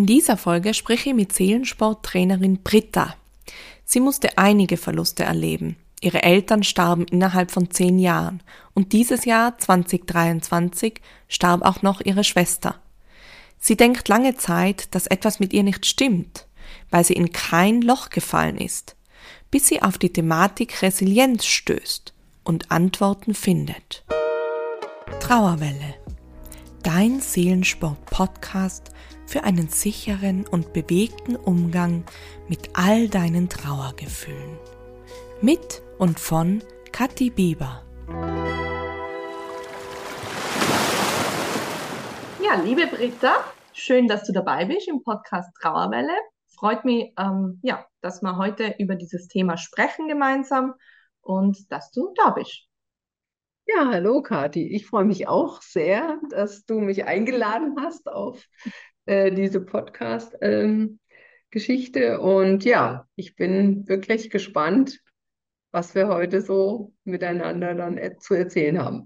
In dieser Folge spreche ich mit Seelensporttrainerin Britta. Sie musste einige Verluste erleben. Ihre Eltern starben innerhalb von zehn Jahren und dieses Jahr 2023 starb auch noch ihre Schwester. Sie denkt lange Zeit, dass etwas mit ihr nicht stimmt, weil sie in kein Loch gefallen ist, bis sie auf die Thematik Resilienz stößt und Antworten findet. Trauerwelle. Dein Seelensport-Podcast für einen sicheren und bewegten Umgang mit all deinen Trauergefühlen. Mit und von Kathi Bieber. Ja, liebe Britta, schön, dass du dabei bist im Podcast Trauerwelle. Freut mich, ähm, ja, dass wir heute über dieses Thema sprechen gemeinsam und dass du da bist. Ja, hallo Kathi. Ich freue mich auch sehr, dass du mich eingeladen hast auf äh, diese Podcast-Geschichte. Ähm, und ja, ich bin wirklich gespannt, was wir heute so miteinander dann e zu erzählen haben.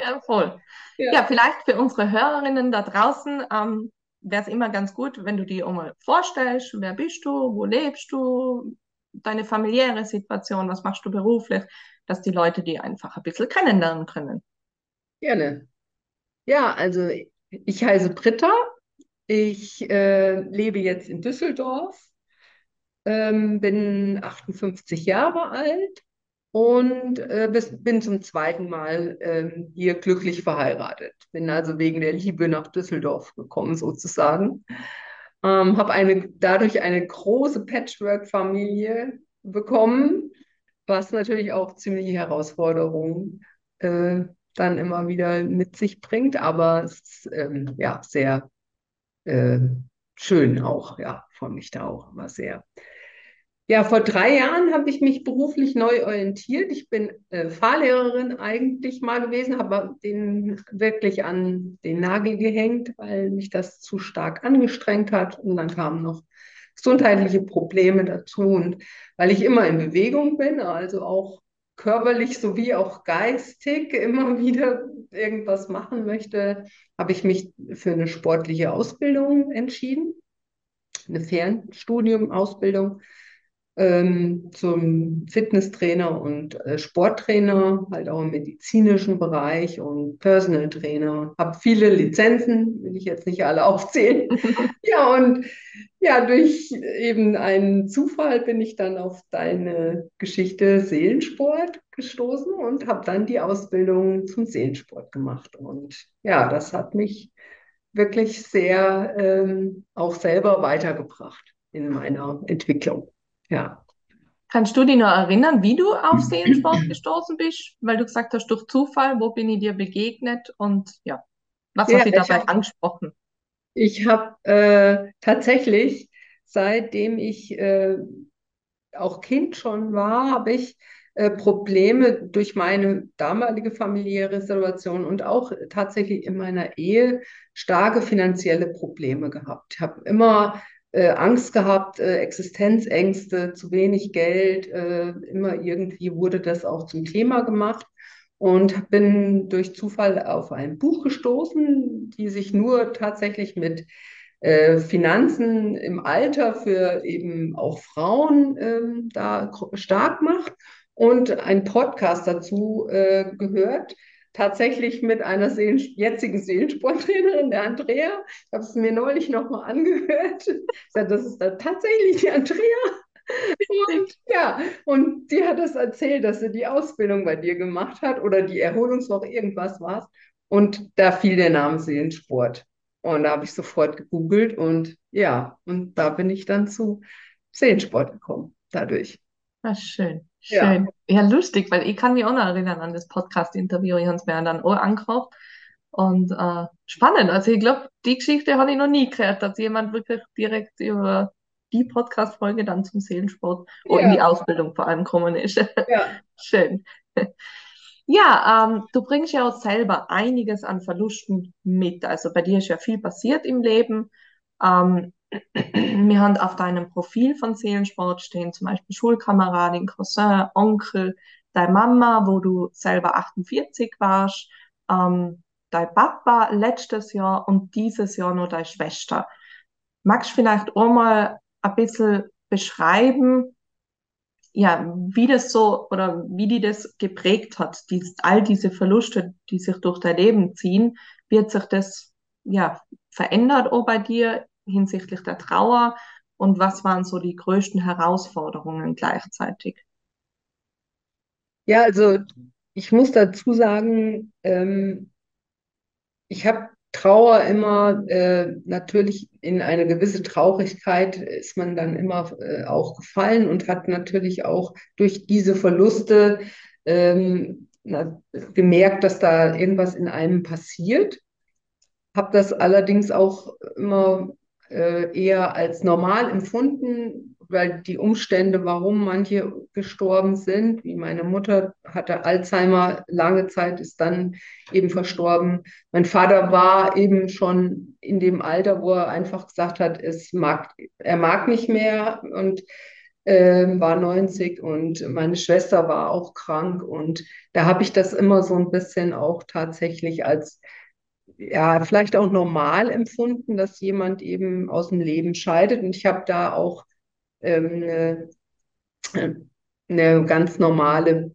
ja, voll. Ja. ja. vielleicht für unsere Hörerinnen da draußen ähm, wäre es immer ganz gut, wenn du dir auch mal vorstellst, wer bist du, wo lebst du, deine familiäre Situation, was machst du beruflich, dass die Leute die einfach ein bisschen kennenlernen können. Gerne. Ja, also ich heiße Britta, ich äh, lebe jetzt in Düsseldorf, ähm, bin 58 Jahre alt und äh, bis, bin zum zweiten Mal äh, hier glücklich verheiratet. Bin also wegen der Liebe nach Düsseldorf gekommen, sozusagen. Ähm, Habe eine, dadurch eine große Patchwork-Familie bekommen, was natürlich auch ziemliche Herausforderungen äh, dann immer wieder mit sich bringt, aber es ist ähm, ja sehr äh, schön auch, ja, freue mich da auch immer sehr. Ja, vor drei Jahren habe ich mich beruflich neu orientiert. Ich bin äh, Fahrlehrerin eigentlich mal gewesen, habe den wirklich an den Nagel gehängt, weil mich das zu stark angestrengt hat. Und dann kamen noch gesundheitliche Probleme dazu. Und weil ich immer in Bewegung bin, also auch körperlich sowie auch geistig immer wieder irgendwas machen möchte, habe ich mich für eine sportliche Ausbildung entschieden, eine Fernstudium-Ausbildung ähm, zum Fitnesstrainer und äh, Sporttrainer, halt auch im medizinischen Bereich und Personal Trainer. Habe viele Lizenzen, will ich jetzt nicht alle aufzählen. ja, und ja, durch eben einen Zufall bin ich dann auf deine Geschichte Seelensport gestoßen und habe dann die Ausbildung zum Seelensport gemacht. Und ja, das hat mich wirklich sehr ähm, auch selber weitergebracht in meiner Entwicklung. Ja. Kannst du dich noch erinnern, wie du auf Seelensport gestoßen bist? Weil du gesagt hast, durch Zufall, wo bin ich dir begegnet und ja, was ja, hat dich dabei hab, angesprochen? Ich habe äh, tatsächlich, seitdem ich äh, auch Kind schon war, habe ich äh, Probleme durch meine damalige familiäre Situation und auch tatsächlich in meiner Ehe starke finanzielle Probleme gehabt. Ich habe immer äh, Angst gehabt, äh, Existenzängste, zu wenig Geld. Äh, immer irgendwie wurde das auch zum Thema gemacht und bin durch Zufall auf ein Buch gestoßen, die sich nur tatsächlich mit äh, Finanzen im Alter für eben auch Frauen ähm, da stark macht und ein Podcast dazu äh, gehört, tatsächlich mit einer Seelen jetzigen Seelensporttrainerin, der Andrea. Ich habe es mir neulich nochmal angehört. Ich sage, das ist da tatsächlich die Andrea. Und ja, und die hat das erzählt, dass sie die Ausbildung bei dir gemacht hat oder die Erholungswoche, irgendwas war Und da fiel der Name Seelensport. Und da habe ich sofort gegoogelt und ja, und da bin ich dann zu Seelensport gekommen, dadurch. Ach, schön. Schön. Ja. ja, lustig, weil ich kann mich auch noch erinnern an das Podcast-Interview. Ich habe es mir dann auch angehört. Und äh, spannend. Also ich glaube, die Geschichte habe ich noch nie gehört, dass jemand wirklich direkt über die Podcast-Folge dann zum Seelensport ja. oder in die Ausbildung vor allem gekommen ist. Ja. Schön. Ja, ähm, du bringst ja auch selber einiges an Verlusten mit. Also bei dir ist ja viel passiert im Leben. Ähm, wir haben auf deinem Profil von Seelensport stehen zum Beispiel Schulkameradin, Cousin, Onkel, deine Mama, wo du selber 48 warst, ähm, dein Papa letztes Jahr und dieses Jahr nur deine Schwester. magst du vielleicht auch mal ein bisschen beschreiben, ja, wie das so oder wie die das geprägt hat, dies, all diese Verluste, die sich durch dein Leben ziehen, wird sich das ja verändert auch bei dir hinsichtlich der Trauer und was waren so die größten Herausforderungen gleichzeitig? Ja, also ich muss dazu sagen, ähm, ich habe Trauer immer äh, natürlich in eine gewisse Traurigkeit ist man dann immer äh, auch gefallen und hat natürlich auch durch diese Verluste ähm, na, gemerkt, dass da irgendwas in einem passiert. Habe das allerdings auch immer äh, eher als normal empfunden, weil die Umstände, warum manche gestorben sind, wie meine Mutter hatte Alzheimer lange Zeit, ist dann eben verstorben. Mein Vater war eben schon in dem Alter, wo er einfach gesagt hat, es mag, er mag nicht mehr und äh, war 90 und meine Schwester war auch krank und da habe ich das immer so ein bisschen auch tatsächlich als ja, vielleicht auch normal empfunden, dass jemand eben aus dem Leben scheidet. Und ich habe da auch ähm, eine, eine ganz normale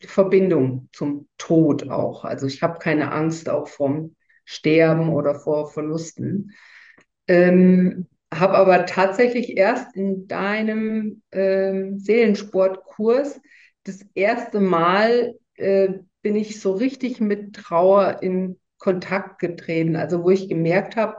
Verbindung zum Tod auch. Also ich habe keine Angst auch vom Sterben oder vor Verlusten. Ähm, habe aber tatsächlich erst in deinem ähm, Seelensportkurs das erste Mal äh, bin ich so richtig mit Trauer in Kontakt getreten, also wo ich gemerkt habe,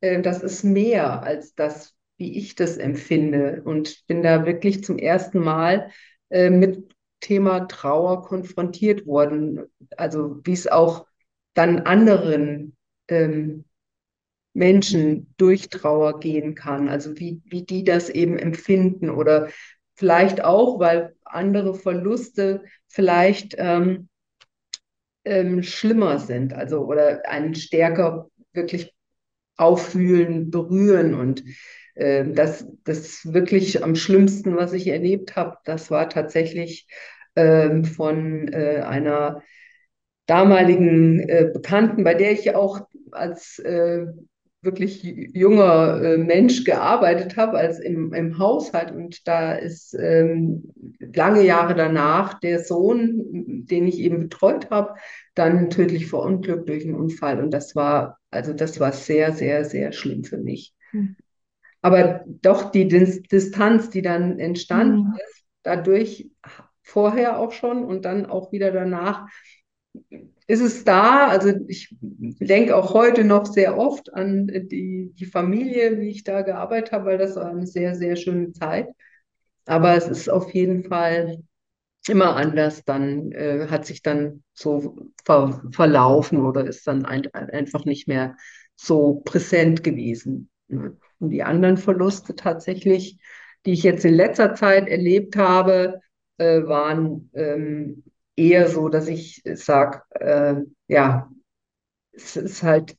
äh, das ist mehr als das, wie ich das empfinde. Und bin da wirklich zum ersten Mal äh, mit Thema Trauer konfrontiert worden. Also wie es auch dann anderen ähm, Menschen durch Trauer gehen kann. Also wie, wie die das eben empfinden oder vielleicht auch, weil andere Verluste vielleicht ähm, ähm, schlimmer sind, also oder einen stärker wirklich auffühlen, berühren und äh, das, das wirklich am schlimmsten, was ich erlebt habe, das war tatsächlich äh, von äh, einer damaligen äh, Bekannten, bei der ich auch als äh, wirklich junger äh, Mensch gearbeitet habe, als im, im Haushalt. Und da ist ähm, lange Jahre danach der Sohn, den ich eben betreut habe, dann tödlich verunglückt durch einen Unfall. Und das war, also das war sehr, sehr, sehr schlimm für mich. Mhm. Aber doch die Distanz, die dann entstanden mhm. ist, dadurch vorher auch schon und dann auch wieder danach, ist es da. Also ich denke auch heute noch sehr oft an die, die Familie, wie ich da gearbeitet habe, weil das war eine sehr, sehr schöne Zeit. Aber es ist auf jeden Fall immer anders. Dann äh, hat sich dann so ver verlaufen oder ist dann ein, einfach nicht mehr so präsent gewesen. Und die anderen Verluste tatsächlich, die ich jetzt in letzter Zeit erlebt habe, äh, waren ähm, eher so, dass ich sage, äh, ja, es ist halt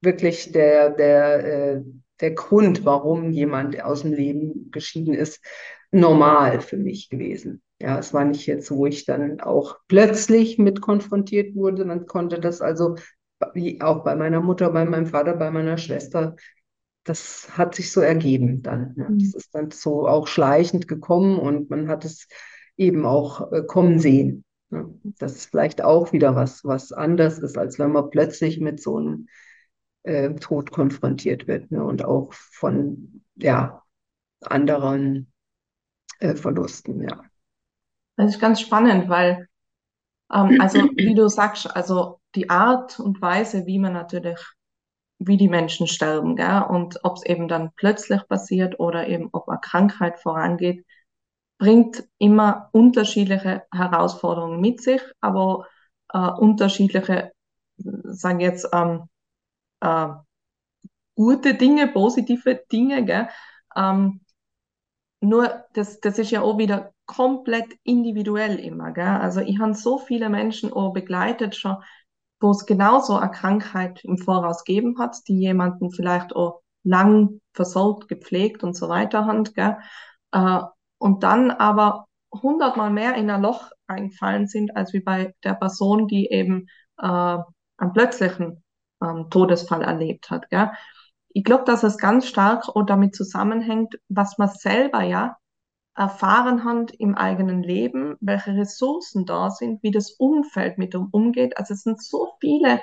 wirklich der, der, äh, der Grund, warum jemand aus dem Leben geschieden ist, normal für mich gewesen. Ja, es war nicht jetzt, wo ich dann auch plötzlich mit konfrontiert wurde. Man konnte das also, wie auch bei meiner Mutter, bei meinem Vater, bei meiner Schwester, das hat sich so ergeben dann. Ja. Das ist dann so auch schleichend gekommen und man hat es eben auch äh, kommen sehen. Das ist vielleicht auch wieder was, was anders ist, als wenn man plötzlich mit so einem äh, Tod konfrontiert wird ne, und auch von ja, anderen äh, Verlusten. Ja. Das ist ganz spannend, weil, ähm, also wie du sagst, also die Art und Weise, wie man natürlich, wie die Menschen sterben, gell? und ob es eben dann plötzlich passiert oder eben ob eine Krankheit vorangeht, bringt immer unterschiedliche Herausforderungen mit sich, aber äh, unterschiedliche, sagen jetzt, ähm, äh, gute Dinge, positive Dinge. Gell? Ähm, nur das, das ist ja auch wieder komplett individuell immer. Gell? Also ich habe so viele Menschen auch begleitet schon, wo es genauso eine Krankheit im Voraus gegeben hat, die jemanden vielleicht auch lang versorgt, gepflegt und so weiter hat. Gell? Äh, und dann aber hundertmal mehr in ein Loch eingefallen sind, als wie bei der Person, die eben äh, einen plötzlichen ähm, Todesfall erlebt hat. Gell? ich glaube, dass es ganz stark auch damit zusammenhängt, was man selber ja erfahren hat im eigenen Leben, welche Ressourcen da sind, wie das Umfeld mit dem umgeht. Also es sind so viele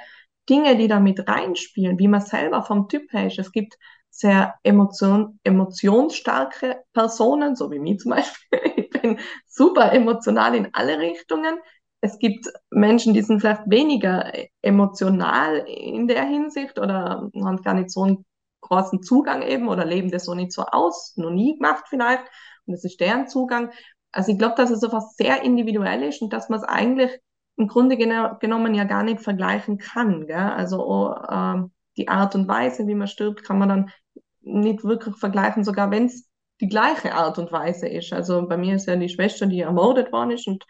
Dinge, die da mit reinspielen, wie man selber vom Typ her ist. Es gibt sehr emotion, emotionsstarke Personen, so wie mich zum Beispiel. Ich bin super emotional in alle Richtungen. Es gibt Menschen, die sind vielleicht weniger emotional in der Hinsicht oder haben gar nicht so einen großen Zugang eben oder leben das so nicht so aus, noch nie gemacht vielleicht und das ist deren Zugang. Also ich glaube, dass es einfach sehr individuell ist und dass man es eigentlich im Grunde genommen ja gar nicht vergleichen kann. Gell? Also oh, äh, die Art und Weise, wie man stirbt, kann man dann nicht wirklich vergleichen, sogar wenn es die gleiche Art und Weise ist. Also bei mir ist ja die Schwester, die ermordet worden ist und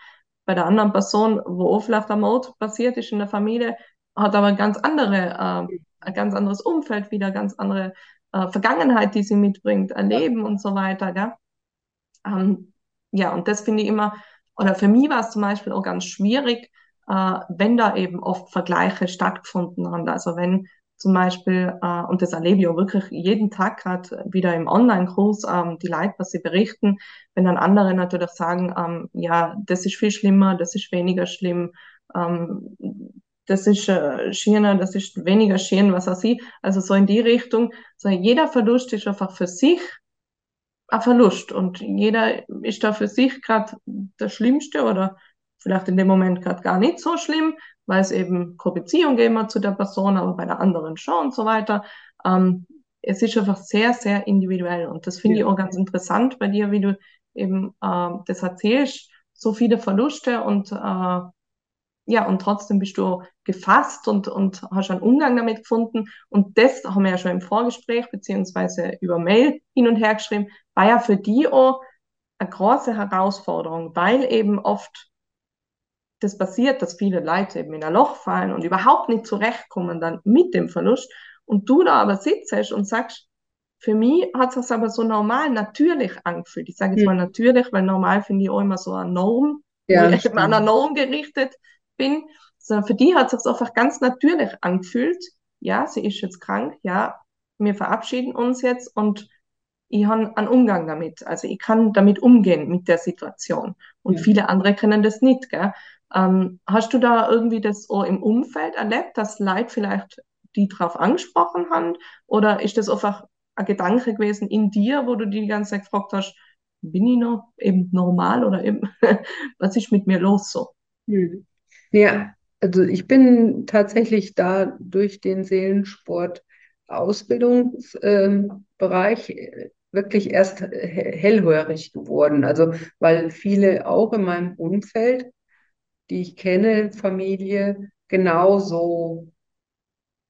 bei der anderen Person, wo auch vielleicht der Mord passiert ist in der Familie, hat aber ganz andere, äh, ein ganz anderes Umfeld wieder, ganz andere äh, Vergangenheit, die sie mitbringt, erleben ja. und so weiter. Gell? Ähm, ja, und das finde ich immer, oder für mich war es zum Beispiel auch ganz schwierig, äh, wenn da eben oft Vergleiche stattgefunden haben. Also wenn zum Beispiel, äh, und das erlebe ich auch wirklich jeden Tag gerade wieder im Online-Kurs, ähm, die Leute, was sie berichten, wenn dann andere natürlich sagen, ähm, ja, das ist viel schlimmer, das ist weniger schlimm, ähm, das ist äh, schöner, das ist weniger schön, was auch sie. Also so in die Richtung, so jeder Verlust ist einfach für sich ein Verlust und jeder ist da für sich gerade der Schlimmste oder vielleicht in dem Moment gerade gar nicht so schlimm, weil es eben keine Beziehung gegeben zu der Person, aber bei der anderen schon und so weiter. Ähm, es ist einfach sehr, sehr individuell und das finde ja. ich auch ganz interessant bei dir, wie du eben äh, das erzählst, so viele Verluste und äh, ja, und trotzdem bist du gefasst und, und hast einen Umgang damit gefunden. Und das haben wir ja schon im Vorgespräch beziehungsweise über Mail hin und her geschrieben, war ja für die auch eine große Herausforderung, weil eben oft das passiert, dass viele Leute eben in ein Loch fallen und überhaupt nicht zurechtkommen dann mit dem Verlust. Und du da aber sitzt und sagst, für mich hat es aber so normal, natürlich angefühlt. Ich sage jetzt mal natürlich, weil normal finde ich auch immer so eine Norm, ja, wo ich an einer Norm gerichtet bin, sondern für die hat es einfach ganz natürlich angefühlt. Ja, sie ist jetzt krank, ja, wir verabschieden uns jetzt und ich habe einen Umgang damit. Also ich kann damit umgehen mit der Situation. Und ja. viele andere können das nicht. Gell? Ähm, hast du da irgendwie das auch im Umfeld erlebt, dass Leute vielleicht die drauf angesprochen haben? Oder ist das einfach ein Gedanke gewesen in dir, wo du die ganze Zeit gefragt hast, bin ich noch eben normal oder eben, was ist mit mir los so? Hm. Ja, also ich bin tatsächlich da durch den Seelensport Ausbildungsbereich äh, wirklich erst hellhörig geworden. Also weil viele auch in meinem Umfeld die ich kenne, Familie, genauso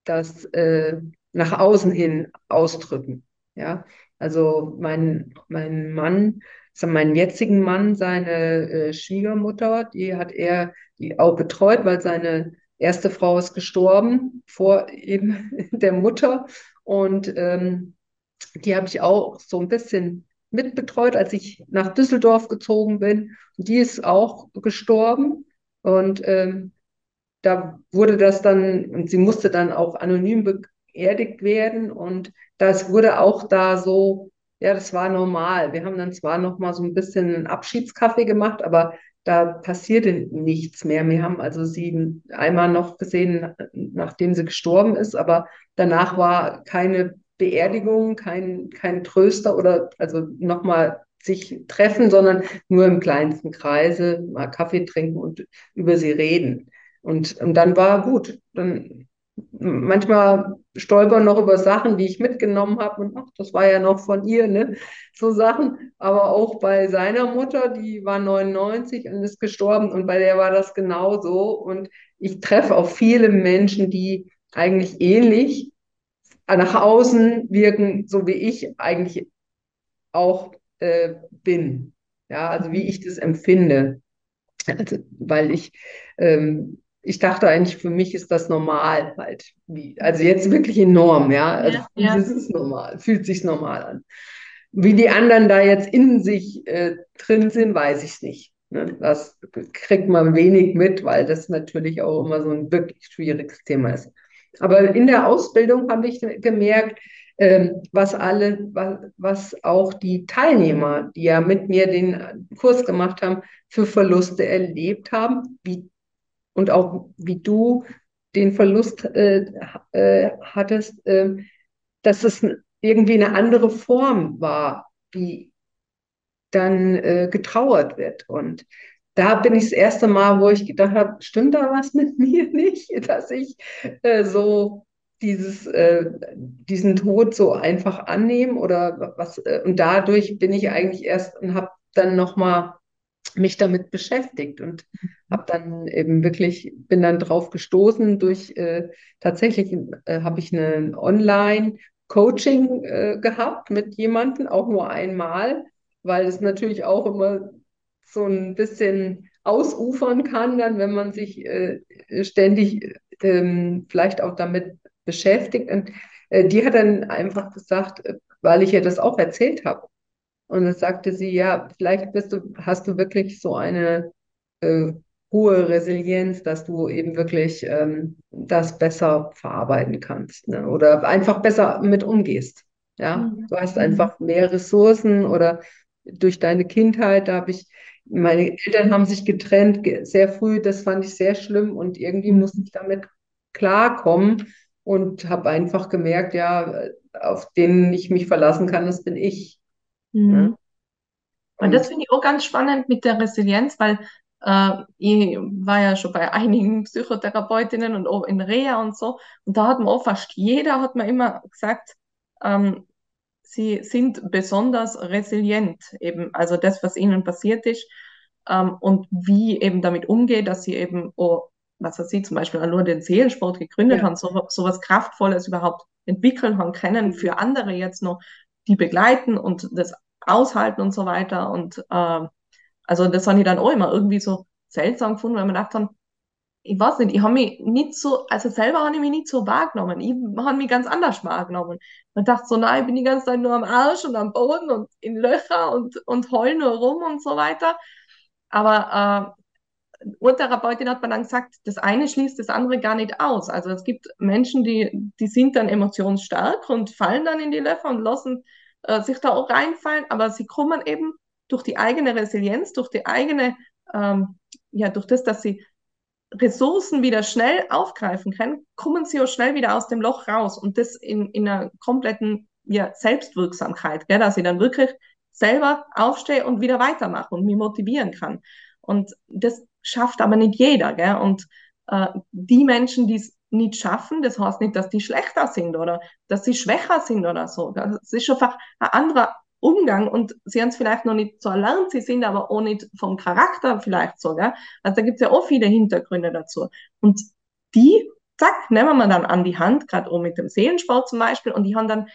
das äh, nach außen hin ausdrücken. Ja, also mein, mein Mann, also meinen jetzigen Mann, seine äh, Schwiegermutter, die hat er die auch betreut, weil seine erste Frau ist gestorben vor eben der Mutter und ähm, die habe ich auch so ein bisschen mitbetreut, als ich nach Düsseldorf gezogen bin. Und die ist auch gestorben. Und ähm, da wurde das dann, und sie musste dann auch anonym beerdigt werden. Und das wurde auch da so, ja, das war normal. Wir haben dann zwar noch mal so ein bisschen einen Abschiedskaffee gemacht, aber da passierte nichts mehr. Wir haben also sie einmal noch gesehen, nachdem sie gestorben ist, aber danach war keine Beerdigung, kein, kein Tröster oder also nochmal sich treffen, sondern nur im kleinsten Kreise mal Kaffee trinken und über sie reden. Und, und dann war gut. Dann manchmal stolpern noch über Sachen, die ich mitgenommen habe und ach, das war ja noch von ihr, ne? So Sachen. Aber auch bei seiner Mutter, die war 99 und ist gestorben und bei der war das genauso. Und ich treffe auch viele Menschen, die eigentlich ähnlich nach außen wirken, so wie ich eigentlich auch äh, bin. Ja, also wie ich das empfinde. Also, weil ich, ähm, ich dachte eigentlich, für mich ist das normal halt. Wie, also jetzt wirklich enorm, ja. Also ja, ja. das ist normal, fühlt sich normal an. Wie die anderen da jetzt in sich äh, drin sind, weiß ich nicht. Ne? Das kriegt man wenig mit, weil das natürlich auch immer so ein wirklich schwieriges Thema ist. Aber in der Ausbildung habe ich gemerkt, was alle, was, was auch die Teilnehmer, die ja mit mir den Kurs gemacht haben, für Verluste erlebt haben, wie, und auch wie du den Verlust äh, äh, hattest, äh, dass es irgendwie eine andere Form war, wie dann äh, getrauert wird. Und da bin ich das erste Mal, wo ich gedacht habe, stimmt da was mit mir nicht, dass ich äh, so dieses, äh, diesen Tod so einfach annehmen oder was. Äh, und dadurch bin ich eigentlich erst und habe dann nochmal mich damit beschäftigt und habe dann eben wirklich, bin dann drauf gestoßen durch, äh, tatsächlich äh, habe ich eine Online-Coaching äh, gehabt mit jemandem, auch nur einmal, weil es natürlich auch immer so ein bisschen ausufern kann, dann wenn man sich äh, ständig ähm, vielleicht auch damit beschäftigt. Und äh, die hat dann einfach gesagt, äh, weil ich ihr das auch erzählt habe. Und dann sagte sie, ja, vielleicht bist du, hast du wirklich so eine äh, hohe Resilienz, dass du eben wirklich ähm, das besser verarbeiten kannst ne? oder einfach besser mit umgehst. Ja, mhm. du hast einfach mehr Ressourcen oder durch deine Kindheit, da habe ich, meine Eltern haben sich getrennt sehr früh, das fand ich sehr schlimm und irgendwie mhm. musste ich damit klarkommen und habe einfach gemerkt, ja, auf den ich mich verlassen kann, das bin ich. Mhm. Ja? Und, und das finde ich auch ganz spannend mit der Resilienz, weil äh, ich war ja schon bei einigen Psychotherapeutinnen und auch in Reha und so. Und da hat man auch fast jeder, hat man immer gesagt, ähm, sie sind besonders resilient, eben, also das, was ihnen passiert ist ähm, und wie eben damit umgeht, dass sie eben auch, was weiß ich, zum Beispiel nur den Seelensport gegründet ja. haben, so, so was Kraftvolles überhaupt entwickeln haben können für andere jetzt noch, die begleiten und das aushalten und so weiter. Und äh, also das habe ich dann auch immer irgendwie so seltsam gefunden, weil man dachte, ich weiß nicht, ich habe mich nicht so, also selber habe ich mich nicht so wahrgenommen. Ich habe mich ganz anders wahrgenommen. Man dachte so, nein, ich bin die ganze Zeit nur am Arsch und am Boden und in Löcher und, und heul nur rum und so weiter. Aber äh, Urtherapeutin hat man dann gesagt, das eine schließt das andere gar nicht aus. Also es gibt Menschen, die, die sind dann emotionsstark und fallen dann in die Löcher und lassen äh, sich da auch reinfallen, aber sie kommen eben durch die eigene Resilienz, durch die eigene, ähm, ja, durch das, dass sie Ressourcen wieder schnell aufgreifen können, kommen sie auch schnell wieder aus dem Loch raus und das in, in einer kompletten ja, Selbstwirksamkeit, gell, dass ich dann wirklich selber aufstehe und wieder weitermache und mich motivieren kann. Und das schafft aber nicht jeder. Gell? Und äh, die Menschen, die es nicht schaffen, das heißt nicht, dass die schlechter sind oder dass sie schwächer sind oder so. Das ist einfach ein anderer Umgang und sie haben es vielleicht noch nicht so erlernt, sie sind aber auch nicht vom Charakter vielleicht so, gell? Also da gibt es ja auch viele Hintergründe dazu. Und die, zack, nehmen wir dann an die Hand, gerade auch mit dem Seelensport zum Beispiel, und die haben dann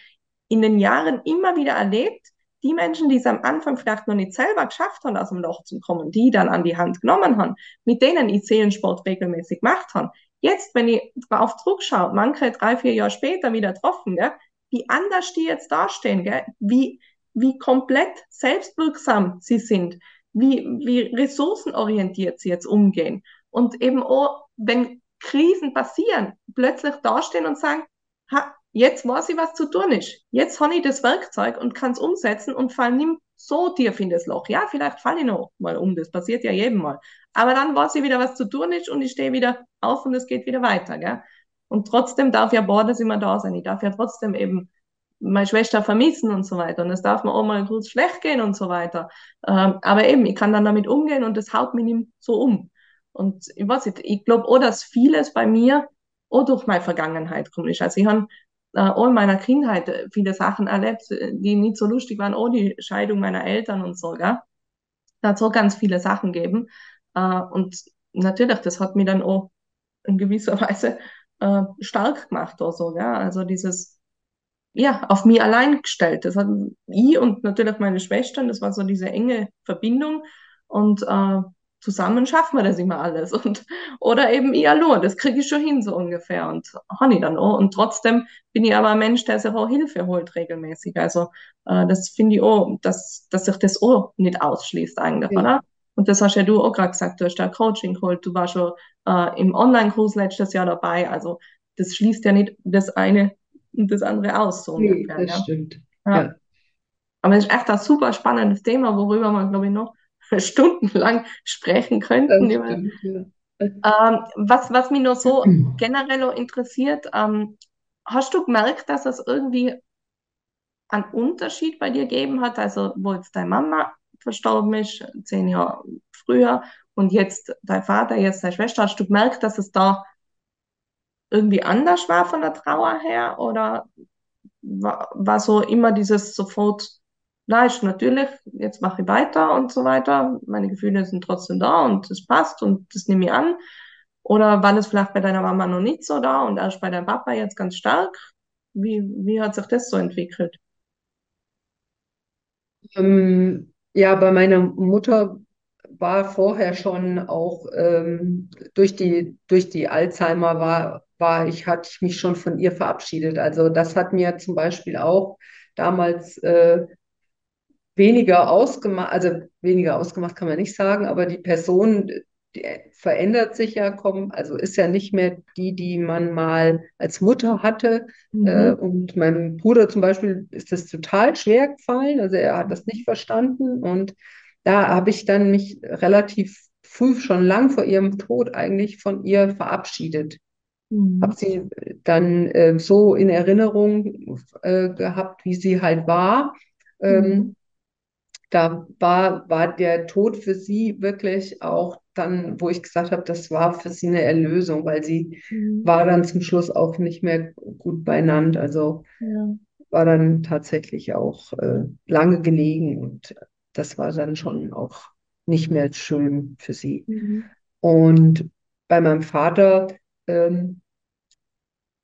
in den Jahren immer wieder erlebt, die Menschen, die es am Anfang vielleicht noch nicht selber geschafft haben, aus dem Loch zu kommen, die dann an die Hand genommen haben, mit denen ich Seelensport regelmäßig gemacht habe, jetzt, wenn ich drauf zurückschaue, manche drei, vier Jahre später wieder getroffen, gell, wie anders die jetzt dastehen, gell, wie wie komplett selbstwirksam sie sind, wie, wie ressourcenorientiert sie jetzt umgehen. Und eben auch, wenn Krisen passieren, plötzlich dastehen und sagen, ha, jetzt weiß ich, was zu tun ist. Jetzt habe ich das Werkzeug und kann es umsetzen und fall nicht so tief in das Loch. Ja, vielleicht falle ich noch mal um, das passiert ja jedem Mal. Aber dann weiß ich wieder, was zu tun ist und ich stehe wieder auf und es geht wieder weiter. Gell? Und trotzdem darf ja Borders immer da sein. Ich darf ja trotzdem eben meine Schwester vermissen und so weiter. Und es darf mir auch mal kurz schlecht gehen und so weiter. Ähm, aber eben, ich kann dann damit umgehen und das haut mich nicht so um. Und ich weiß nicht, ich glaube auch, dass vieles bei mir auch durch meine Vergangenheit kommt. Also ich habe äh, in meiner Kindheit viele Sachen erlebt, die nicht so lustig waren, auch die Scheidung meiner Eltern und so, gell? Da hat auch ganz viele Sachen gegeben. Äh, und natürlich, das hat mich dann auch in gewisser Weise äh, stark gemacht, auch so, gell? Also dieses, ja, auf mich allein gestellt. Das hat ich und natürlich meine Schwestern, das war so diese enge Verbindung und äh, zusammen schaffen wir das immer alles. Und, oder eben ich allein, das kriege ich schon hin, so ungefähr. Und habe ich dann auch. Und trotzdem bin ich aber ein Mensch, der sich auch Hilfe holt regelmäßig. Also äh, das finde ich auch, dass, dass sich das auch nicht ausschließt eigentlich, ja. oder? Und das hast ja du auch gerade gesagt, du hast da Coaching geholt, du warst schon äh, im Online-Kurs letztes Jahr dabei. Also das schließt ja nicht das eine und das andere aus. So nee, ungefähr, das ja. stimmt. Ja. ja. Aber es ist echt ein super spannendes Thema, worüber man, glaube ich, noch stundenlang sprechen könnten. Stimmt, ja. ähm, was, was mich noch so generell interessiert, ähm, hast du gemerkt, dass es irgendwie einen Unterschied bei dir gegeben hat? Also, wo jetzt deine Mama verstorben ist, zehn Jahre früher, und jetzt dein Vater, jetzt deine Schwester, hast du gemerkt, dass es da irgendwie anders war von der Trauer her? Oder war, war so immer dieses sofort, ist natürlich, jetzt mache ich weiter und so weiter. Meine Gefühle sind trotzdem da und es passt und das nehme ich an. Oder war das vielleicht bei deiner Mama noch nicht so da und erst bei deinem Papa jetzt ganz stark? Wie, wie hat sich das so entwickelt? Ähm, ja, bei meiner Mutter war vorher schon auch ähm, durch die, durch die Alzheimer war, war ich, hatte ich mich schon von ihr verabschiedet. Also das hat mir zum Beispiel auch damals äh, weniger ausgemacht, also weniger ausgemacht kann man nicht sagen, aber die Person die verändert sich ja, kommt, also ist ja nicht mehr die, die man mal als Mutter hatte. Mhm. Äh, und meinem Bruder zum Beispiel ist das total schwer gefallen, also er hat das nicht verstanden und da habe ich dann mich relativ früh, schon lang vor ihrem Tod eigentlich von ihr verabschiedet. Mhm. Habe sie dann äh, so in Erinnerung äh, gehabt, wie sie halt war. Ähm, mhm. Da war, war der Tod für sie wirklich auch dann, wo ich gesagt habe, das war für sie eine Erlösung, weil sie mhm. war dann zum Schluss auch nicht mehr gut beieinander. Also ja. war dann tatsächlich auch äh, lange gelegen und das war dann schon auch nicht mehr schön für sie. Mhm. Und bei meinem Vater ähm,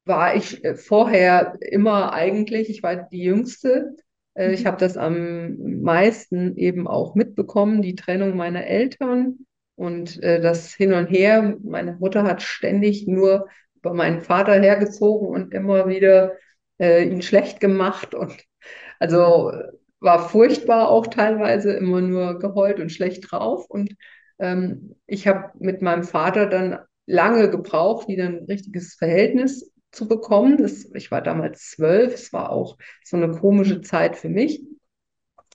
war ich äh, vorher immer eigentlich, ich war die Jüngste. Äh, ich habe das am meisten eben auch mitbekommen, die Trennung meiner Eltern und äh, das Hin und Her. Meine Mutter hat ständig nur über meinen Vater hergezogen und immer wieder äh, ihn schlecht gemacht und also war furchtbar auch teilweise immer nur geheult und schlecht drauf und ähm, ich habe mit meinem Vater dann lange gebraucht, wieder ein richtiges Verhältnis zu bekommen. Das, ich war damals zwölf, es war auch so eine komische Zeit für mich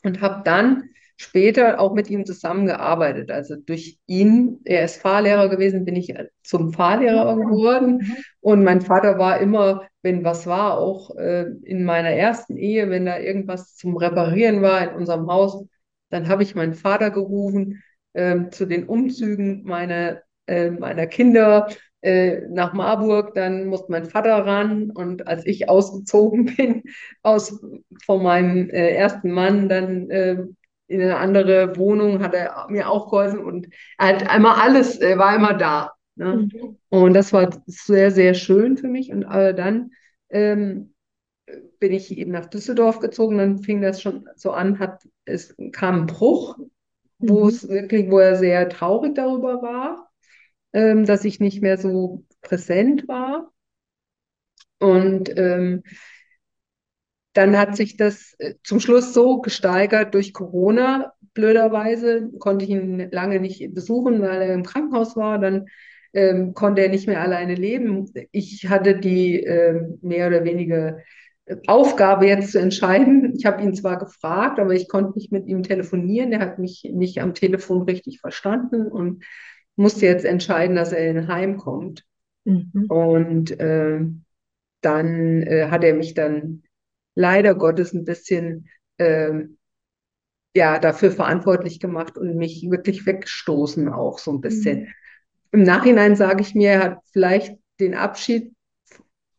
und habe dann später auch mit ihm zusammengearbeitet. Also durch ihn, er ist Fahrlehrer gewesen, bin ich zum Fahrlehrer geworden. Mhm. Und mein Vater war immer, wenn was war, auch äh, in meiner ersten Ehe, wenn da irgendwas zum Reparieren war in unserem Haus, dann habe ich meinen Vater gerufen äh, zu den Umzügen meiner, äh, meiner Kinder äh, nach Marburg, dann musste mein Vater ran und als ich ausgezogen bin aus von meinem äh, ersten Mann, dann äh, in eine andere Wohnung hat er mir auch geholfen und er hat einmal alles, er war immer da. Ne? Mhm. Und das war sehr, sehr schön für mich. Und äh, dann ähm, bin ich eben nach Düsseldorf gezogen, dann fing das schon so an, hat, es kam ein Bruch, wo mhm. es wirklich, wo er sehr traurig darüber war ähm, dass ich nicht mehr so präsent war. Und ähm, dann hat sich das äh, zum Schluss so gesteigert durch Corona. Blöderweise konnte ich ihn lange nicht besuchen, weil er im Krankenhaus war. Dann ähm, konnte er nicht mehr alleine leben. Ich hatte die äh, mehr oder weniger äh, Aufgabe jetzt zu entscheiden. Ich habe ihn zwar gefragt, aber ich konnte nicht mit ihm telefonieren. Er hat mich nicht am Telefon richtig verstanden und musste jetzt entscheiden, dass er in ein Heim kommt. Mhm. Und äh, dann äh, hat er mich dann leider Gottes ein bisschen äh, ja, dafür verantwortlich gemacht und mich wirklich weggestoßen auch so ein bisschen. Mhm. Im Nachhinein sage ich mir, er hat vielleicht den Abschied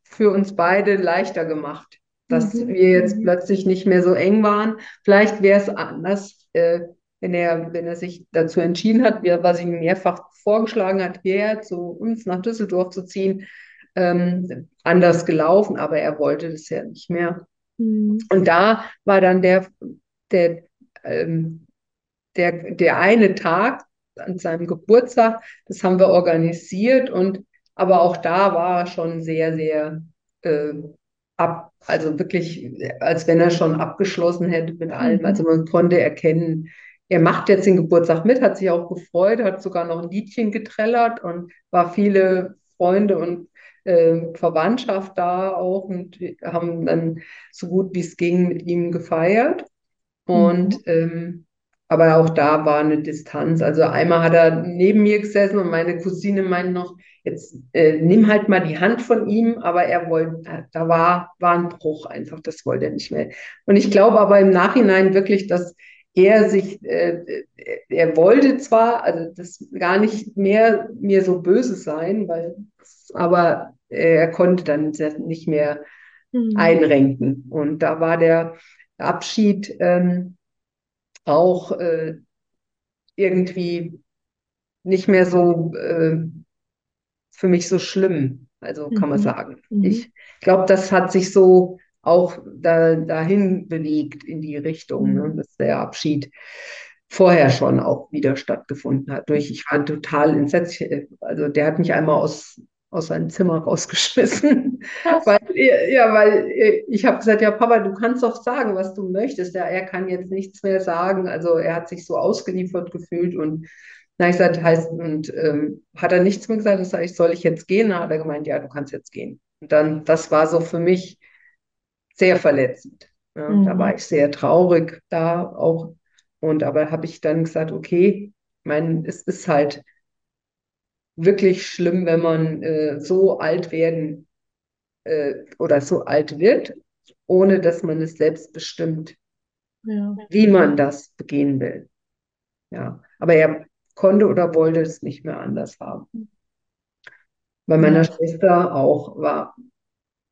für uns beide leichter gemacht, dass mhm. wir jetzt mhm. plötzlich nicht mehr so eng waren. Vielleicht wäre es anders, äh, wenn er, wenn er sich dazu entschieden hat, was ich ihm mehrfach vorgeschlagen hat, hierher zu uns nach Düsseldorf zu ziehen, ähm, anders gelaufen, aber er wollte das ja nicht mehr. Mhm. Und da war dann der, der, ähm, der, der eine Tag an seinem Geburtstag, das haben wir organisiert und aber auch da war er schon sehr, sehr äh, ab, also wirklich, als wenn er schon abgeschlossen hätte mit allem. Mhm. Also man konnte erkennen, er macht jetzt den Geburtstag mit, hat sich auch gefreut, hat sogar noch ein Liedchen getrellert und war viele Freunde und äh, Verwandtschaft da auch und haben dann so gut wie es ging mit ihm gefeiert. Und mhm. ähm, aber auch da war eine Distanz. Also einmal hat er neben mir gesessen und meine Cousine meinte noch, jetzt äh, nimm halt mal die Hand von ihm, aber er wollte, da war, war ein Bruch einfach, das wollte er nicht mehr. Und ich glaube aber im Nachhinein wirklich, dass er sich, äh, er wollte zwar, also das gar nicht mehr mir so böse sein, weil, aber er konnte dann nicht mehr mhm. einrenken. Und da war der Abschied ähm, auch äh, irgendwie nicht mehr so äh, für mich so schlimm, also kann mhm. man sagen. Mhm. Ich glaube, das hat sich so auch da, dahin bewegt in die Richtung, ne, mhm. dass der Abschied vorher schon auch wieder stattgefunden hat. Durch, ich war total entsetzt. Also der hat mich einmal aus, aus seinem Zimmer rausgeschmissen. weil, ja, weil ich habe gesagt, ja, Papa, du kannst doch sagen, was du möchtest. Ja, er kann jetzt nichts mehr sagen. Also er hat sich so ausgeliefert gefühlt und na, ich gesagt, heißt, und ähm, hat er nichts mehr gesagt, das sage ich, soll ich jetzt gehen? Na, hat er gemeint, ja, du kannst jetzt gehen. Und dann, das war so für mich sehr verletzend. Ja, mhm. Da war ich sehr traurig da auch. Und aber habe ich dann gesagt, okay, ich meine, es ist halt wirklich schlimm, wenn man äh, so alt werden äh, oder so alt wird, ohne dass man es selbst bestimmt, ja. wie man das begehen will. Ja, aber er konnte oder wollte es nicht mehr anders haben. Bei meiner ja. Schwester auch war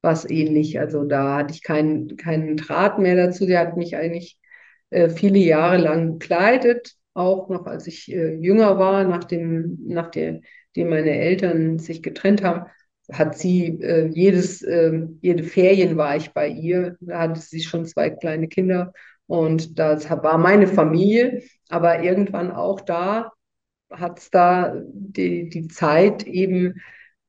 was ähnlich. Also da hatte ich keinen, keinen Draht mehr dazu. Sie hat mich eigentlich äh, viele Jahre lang begleitet, auch noch als ich äh, jünger war, nachdem, nachdem meine Eltern sich getrennt haben, hat sie äh, jedes, ähm, jede Ferien war ich bei ihr. Da hatte sie schon zwei kleine Kinder und das war meine Familie. Aber irgendwann auch da hat es da die, die Zeit eben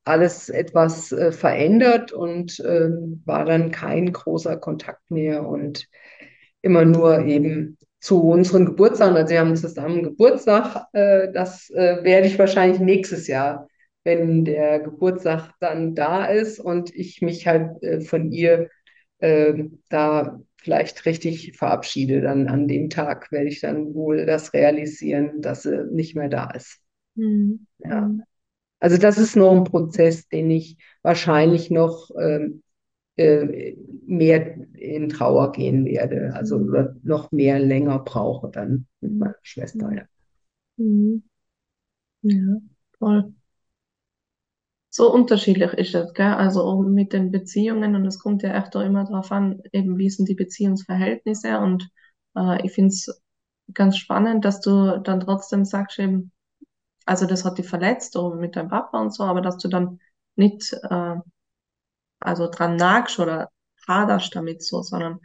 alles etwas äh, verändert und äh, war dann kein großer Kontakt mehr und immer nur eben zu unseren Geburtstagen. Also wir haben zusammen Geburtstag. Äh, das äh, werde ich wahrscheinlich nächstes Jahr, wenn der Geburtstag dann da ist und ich mich halt äh, von ihr ähm, da vielleicht richtig verabschiede. Dann an dem Tag werde ich dann wohl das realisieren, dass sie nicht mehr da ist. Mhm. Ja. Also das ist noch ein Prozess, den ich wahrscheinlich noch ähm, äh, mehr in Trauer gehen werde, also mhm. noch mehr länger brauche dann mit meiner Schwester. Ja, mhm. ja voll. So unterschiedlich ist es, gell? Also mit den Beziehungen und es kommt ja echt auch immer darauf an, eben wie sind die Beziehungsverhältnisse und äh, ich finde es ganz spannend, dass du dann trotzdem sagst eben, also das hat dich verletzt und mit deinem Papa und so, aber dass du dann nicht äh, also dran nagst oder haderst damit so, sondern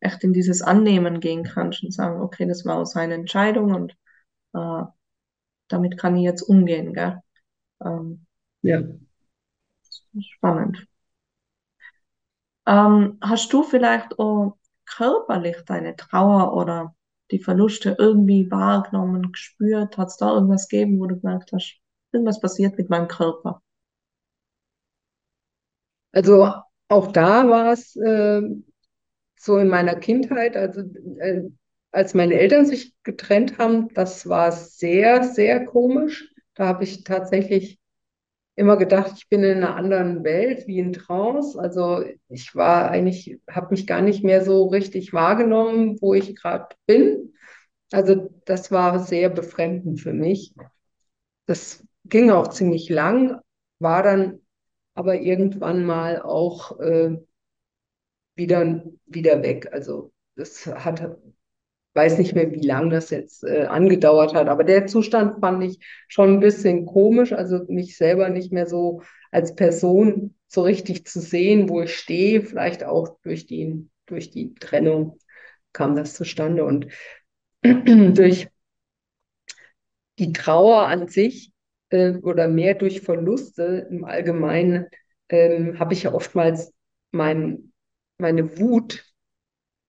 echt in dieses Annehmen gehen kannst und sagen, okay, das war seine Entscheidung und äh, damit kann ich jetzt umgehen, gell? Ähm, ja. Spannend. Ähm, hast du vielleicht auch körperlich deine Trauer oder die Verluste irgendwie wahrgenommen, gespürt? Hat es da irgendwas gegeben, wo du gemerkt hast, irgendwas passiert mit meinem Körper? Also auch da war es äh, so in meiner Kindheit, also äh, als meine Eltern sich getrennt haben, das war sehr, sehr komisch. Da habe ich tatsächlich immer gedacht, ich bin in einer anderen Welt, wie in Trance. Also ich war eigentlich, habe mich gar nicht mehr so richtig wahrgenommen, wo ich gerade bin. Also das war sehr befremdend für mich. Das ging auch ziemlich lang, war dann aber irgendwann mal auch äh, wieder, wieder weg. Also das hat, weiß nicht mehr, wie lange das jetzt äh, angedauert hat, aber der Zustand fand ich schon ein bisschen komisch, also mich selber nicht mehr so als Person so richtig zu sehen, wo ich stehe, vielleicht auch durch die, durch die Trennung kam das zustande und durch die Trauer an sich äh, oder mehr durch Verluste im Allgemeinen ähm, habe ich ja oftmals mein, meine Wut,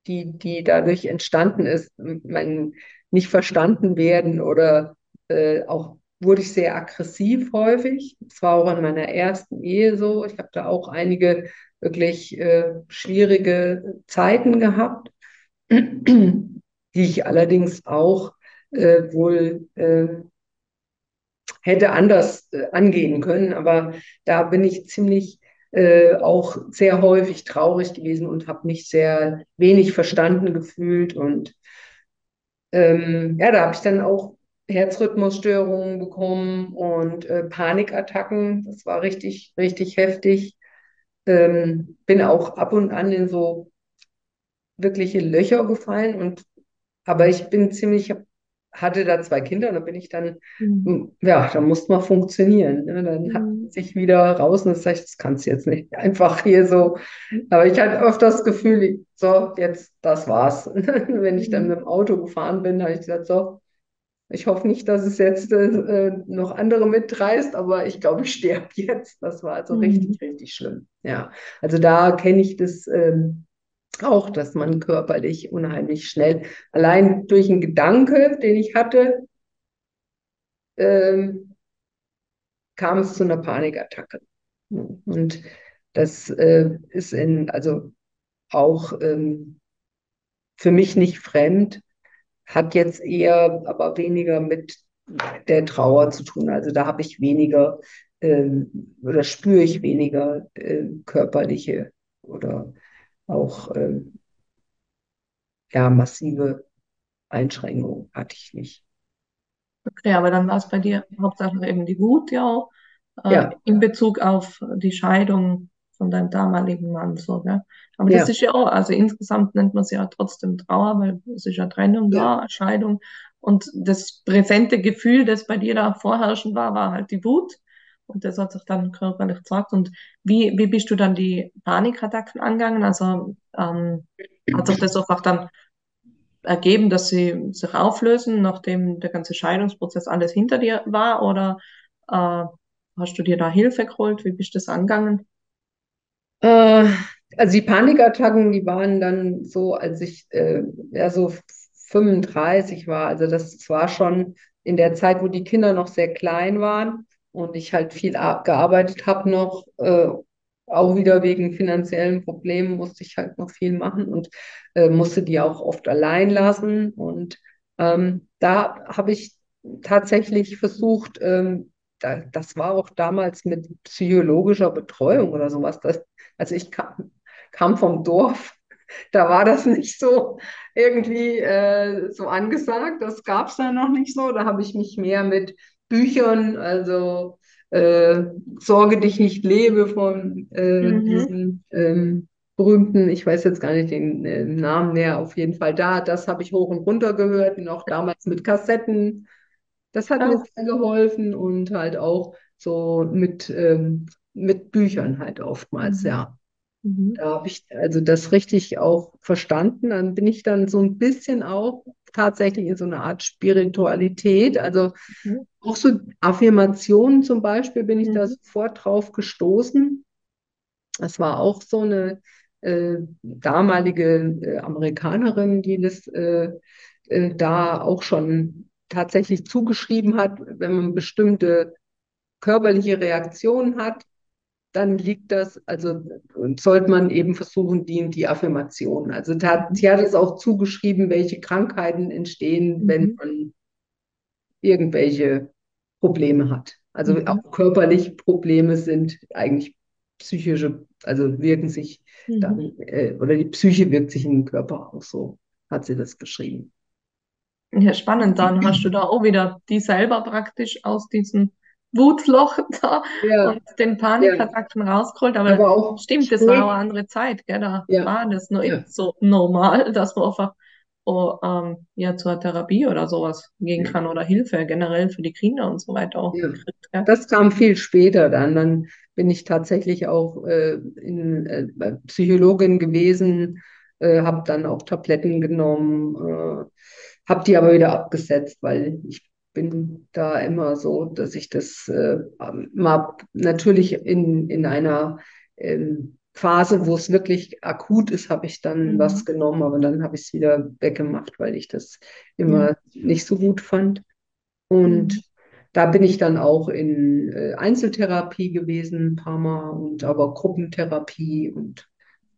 die, die dadurch entstanden ist, mein nicht verstanden werden oder äh, auch wurde ich sehr aggressiv häufig. Das war auch in meiner ersten Ehe so. Ich habe da auch einige wirklich äh, schwierige Zeiten gehabt, die ich allerdings auch äh, wohl äh, hätte anders äh, angehen können. Aber da bin ich ziemlich äh, auch sehr häufig traurig gewesen und habe mich sehr wenig verstanden gefühlt. Und ähm, ja, da habe ich dann auch Herzrhythmusstörungen bekommen und äh, Panikattacken. Das war richtig, richtig heftig. Ähm, bin auch ab und an in so wirkliche Löcher gefallen und aber ich bin ziemlich, hatte da zwei Kinder und da bin ich dann, mhm. ja, da musste man funktionieren. Ne? Dann mhm. hat sich wieder raus und das sage ich, das kannst du jetzt nicht einfach hier so. Aber ich hatte oft das Gefühl, so, jetzt, das war's. Wenn ich dann mhm. mit dem Auto gefahren bin, habe ich gesagt, so, ich hoffe nicht, dass es jetzt äh, noch andere mitreißt, aber ich glaube, ich sterbe jetzt. Das war also mhm. richtig, richtig schlimm. Ja, also da kenne ich das ähm, auch, dass man körperlich unheimlich schnell, allein durch einen Gedanke, den ich hatte, ähm, kam es zu einer Panikattacke. Und das äh, ist in, also auch ähm, für mich nicht fremd hat jetzt eher aber weniger mit der Trauer zu tun. Also da habe ich weniger ähm, oder spüre ich weniger äh, körperliche oder auch ähm, ja, massive Einschränkungen hatte ich nicht. Okay, aber dann war es bei dir hauptsächlich eben die Wut, ja, äh, ja. in Bezug auf die Scheidung von deinem damaligen Mann so, gell? Aber das ja. ist ja auch, also insgesamt nennt man es ja trotzdem Trauer, weil es ist ja Trennung ja. da, Scheidung. Und das präsente Gefühl, das bei dir da vorherrschend war, war halt die Wut. Und das hat sich dann körperlich gezeigt. Und wie, wie bist du dann die Panikattacken angegangen? Also ähm, hat sich das einfach dann ergeben, dass sie sich auflösen, nachdem der ganze Scheidungsprozess alles hinter dir war? Oder äh, hast du dir da Hilfe geholt? Wie bist du das angegangen? Äh, also die Panikattacken, die waren dann so, als ich äh, ja so 35 war. Also das war schon in der Zeit, wo die Kinder noch sehr klein waren und ich halt viel gearbeitet habe noch. Äh, auch wieder wegen finanziellen Problemen musste ich halt noch viel machen und äh, musste die auch oft allein lassen. Und ähm, da habe ich tatsächlich versucht, ähm, da, das war auch damals mit psychologischer Betreuung oder sowas. Das, also ich kam, kam vom Dorf, da war das nicht so irgendwie äh, so angesagt. Das gab es da noch nicht so. Da habe ich mich mehr mit Büchern, also äh, Sorge dich nicht lebe von äh, mhm. diesen ähm, berühmten, ich weiß jetzt gar nicht den äh, Namen mehr, auf jeden Fall da. Das habe ich hoch und runter gehört, noch damals mit Kassetten. Das hat ja. mir sehr geholfen und halt auch so mit, ähm, mit Büchern halt oftmals, mhm. ja. Mhm. Da habe ich also das richtig auch verstanden. Dann bin ich dann so ein bisschen auch tatsächlich in so eine Art Spiritualität. Also mhm. auch so Affirmationen zum Beispiel bin ich mhm. da sofort drauf gestoßen. Das war auch so eine äh, damalige äh, Amerikanerin, die das äh, äh da auch schon tatsächlich zugeschrieben hat, wenn man bestimmte körperliche Reaktionen hat, dann liegt das, also sollte man eben versuchen, die, die Affirmation. Also da, sie hat es auch zugeschrieben, welche Krankheiten entstehen, mhm. wenn man irgendwelche Probleme hat. Also mhm. auch körperliche Probleme sind eigentlich psychische, also wirken sich mhm. dann, äh, oder die Psyche wirkt sich in den Körper auch so, hat sie das geschrieben. Ja, spannend. Dann hast du da auch wieder die selber praktisch aus diesen Wutloch da ja. und den Panikattacken ja. rausgeholt. Aber, aber auch stimmt, das war auch eine andere Zeit, gell? Da ja. war das noch ja. so normal, dass man einfach oh, ähm, ja, zur Therapie oder sowas gehen kann oder Hilfe generell für die Kinder und so weiter auch. Kriegt, das kam viel später dann. Dann bin ich tatsächlich auch äh, in, äh, Psychologin gewesen, äh, habe dann auch Tabletten genommen, äh, habe die aber wieder abgesetzt, weil ich bin da immer so, dass ich das äh, mal natürlich in, in einer ähm, Phase, wo es wirklich akut ist, habe ich dann mhm. was genommen, aber dann habe ich es wieder weggemacht, weil ich das immer mhm. nicht so gut fand. Und da bin ich dann auch in äh, Einzeltherapie gewesen, ein paar Mal, und aber Gruppentherapie und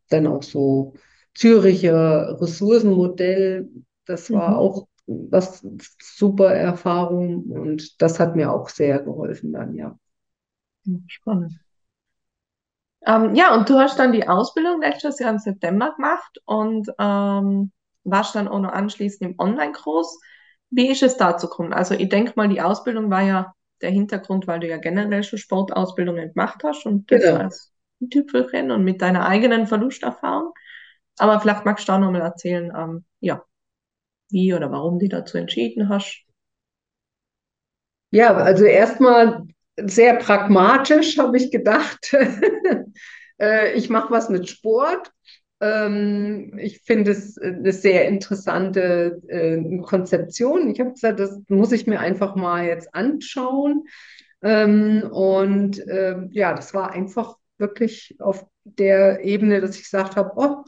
dann auch so Züricher Ressourcenmodell. Das war mhm. auch was super Erfahrung und das hat mir auch sehr geholfen dann, ja. Spannend. Ähm, ja, und du hast dann die Ausbildung letztes Jahr im September gemacht und ähm, warst dann auch noch anschließend im Online-Kurs. Wie ist es dazu gekommen? Also ich denke mal, die Ausbildung war ja der Hintergrund, weil du ja generell schon Sportausbildungen gemacht hast und das genau. als Tüpfelchen und mit deiner eigenen Verlusterfahrung. Aber vielleicht magst du auch noch mal erzählen, ähm, ja, wie oder warum du dazu entschieden hast. Ja, also erstmal sehr pragmatisch habe ich gedacht. Äh, ich mache was mit Sport. Ähm, ich finde es eine sehr interessante äh, Konzeption. Ich habe gesagt, das muss ich mir einfach mal jetzt anschauen. Ähm, und ähm, ja, das war einfach wirklich auf der Ebene, dass ich gesagt habe, oh,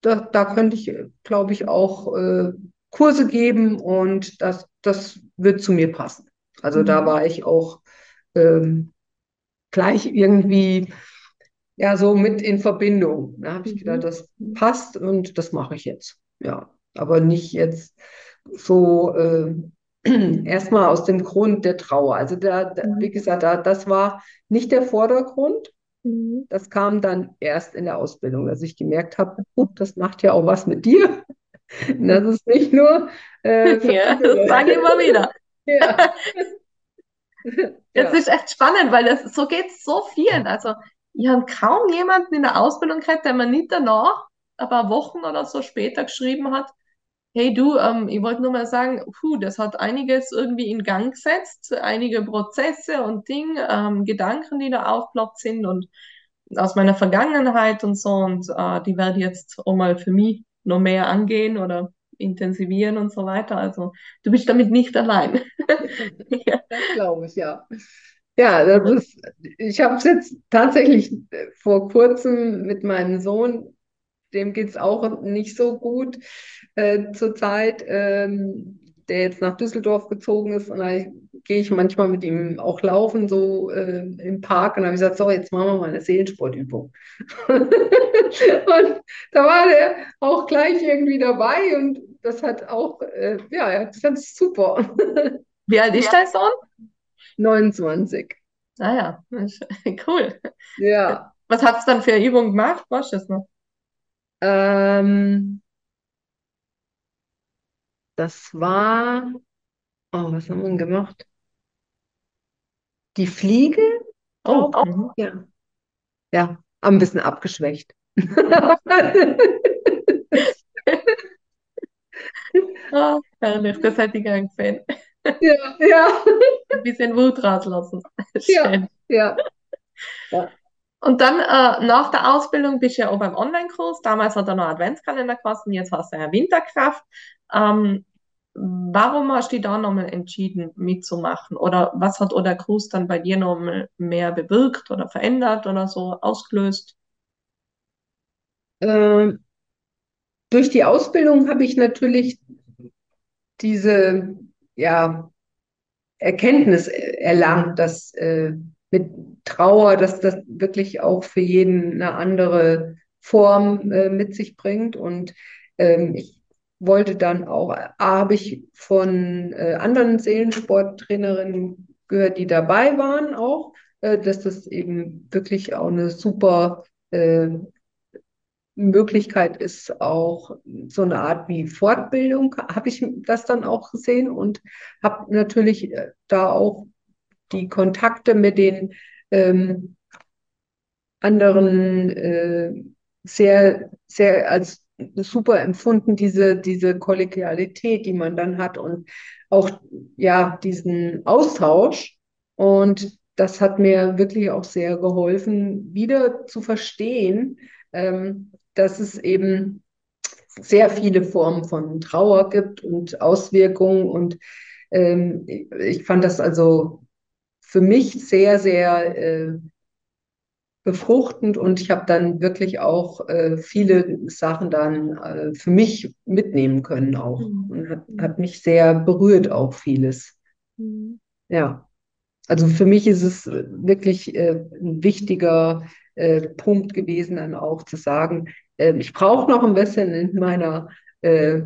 da, da könnte ich, glaube ich, auch äh, Kurse geben und das, das wird zu mir passen. Also mhm. da war ich auch ähm, gleich irgendwie ja so mit in Verbindung. Da habe ich mhm. gedacht, das passt und das mache ich jetzt. Ja, aber nicht jetzt so äh, erstmal aus dem Grund der Trauer. Also da, da mhm. wie gesagt, da, das war nicht der Vordergrund. Mhm. Das kam dann erst in der Ausbildung, dass ich gemerkt habe, das macht ja auch was mit dir. Das ist nicht nur. Äh, ja, das sage ich immer wieder. Ja. Das ja. ist echt spannend, weil das, so geht es so vielen. Also, ich habe kaum jemanden in der Ausbildung gehabt, der mir nicht danach, ein paar Wochen oder so später geschrieben hat, hey du, ähm, ich wollte nur mal sagen, puh, das hat einiges irgendwie in Gang gesetzt, einige Prozesse und Dinge, ähm, Gedanken, die da aufploppt sind und aus meiner Vergangenheit und so und äh, die werde jetzt auch mal für mich noch mehr angehen oder intensivieren und so weiter. Also du bist damit nicht allein. ja. Das glaube ich, ja. Ja, das ist, ich habe es jetzt tatsächlich vor kurzem mit meinem Sohn, dem geht es auch nicht so gut äh, zurzeit, ähm, der jetzt nach Düsseldorf gezogen ist. Und da gehe ich manchmal mit ihm auch laufen, so äh, im Park. Und da habe ich gesagt, so, jetzt machen wir mal eine Seelensportübung. und da war der auch gleich irgendwie dabei und das hat auch, äh, ja, das fand ich super. Wie alt ist dein Sohn? 29. Ah ja, cool. Ja. Was hat es dann für Übungen gemacht? Weißt du das noch? Ähm, das war, oh, was haben wir denn gemacht? Die Fliege? Oh, oh. ja. Ja, ein bisschen abgeschwächt. Oh, herrlich, das hätte ich gern gesehen. Ja, ja. Ein bisschen Wut rauslassen. Schön. Ja, ja. Und dann äh, nach der Ausbildung bist du ja auch beim Online-Kurs. Damals hat er noch Adventskalender gekostet, jetzt hast du ja Winterkraft. Ähm, warum hast du da nochmal entschieden, mitzumachen? Oder was hat der Kurs dann bei dir noch mehr bewirkt oder verändert oder so ausgelöst? Ähm, durch die Ausbildung habe ich natürlich diese ja, Erkenntnis erlangt, dass äh, mit Trauer, dass das wirklich auch für jeden eine andere Form äh, mit sich bringt. Und ähm, ich wollte dann auch, habe ich von äh, anderen Seelensporttrainerinnen gehört, die dabei waren auch, äh, dass das eben wirklich auch eine super äh, Möglichkeit ist auch so eine Art wie Fortbildung, habe ich das dann auch gesehen und habe natürlich äh, da auch die Kontakte mit den ähm, anderen äh, sehr, sehr als super empfunden, diese, diese Kollegialität, die man dann hat und auch ja diesen Austausch. Und das hat mir wirklich auch sehr geholfen, wieder zu verstehen, ähm, dass es eben sehr viele Formen von Trauer gibt und Auswirkungen. Und ähm, ich fand das also für mich sehr, sehr äh, befruchtend und ich habe dann wirklich auch äh, viele Sachen dann äh, für mich mitnehmen können auch. Mhm. Und hat, hat, mich sehr berührt auch vieles. Mhm. Ja. also für mich ist es wirklich äh, ein wichtiger äh, Punkt gewesen, dann auch zu sagen, äh, ich brauche noch ein bisschen in meiner äh,